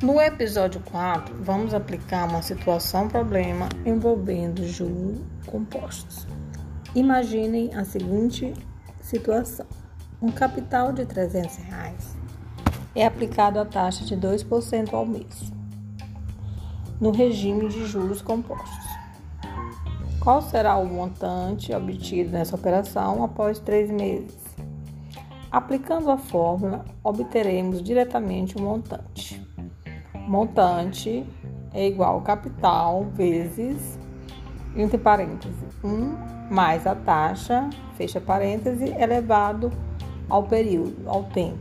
No episódio 4, vamos aplicar uma situação-problema envolvendo juros compostos. Imaginem a seguinte situação: um capital de 300 reais é aplicado a taxa de 2% ao mês, no regime de juros compostos. Qual será o montante obtido nessa operação após três meses? Aplicando a fórmula, obteremos diretamente o montante. Montante é igual ao capital vezes, entre parênteses, 1 mais a taxa, fecha parêntese, elevado ao período, ao tempo.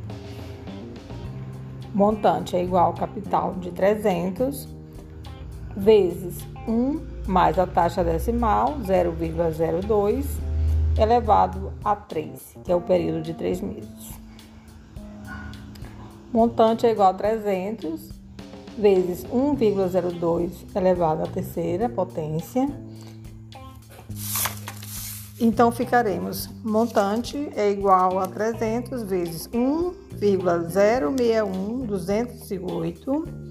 Montante é igual ao capital de 300 vezes 1 mais a taxa decimal, 0,02, elevado a 3, que é o período de 3 meses. Montante é igual a 300 vezes 1,02 elevado à terceira potência. Então ficaremos montante é igual a 300 vezes 1,061 208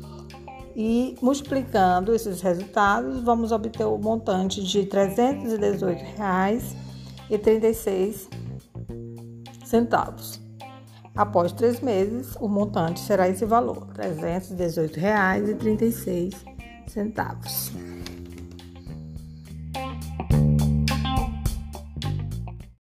e multiplicando esses resultados, vamos obter o montante de R$ 318,36. Após três meses, o montante será esse valor, R$ 318,36.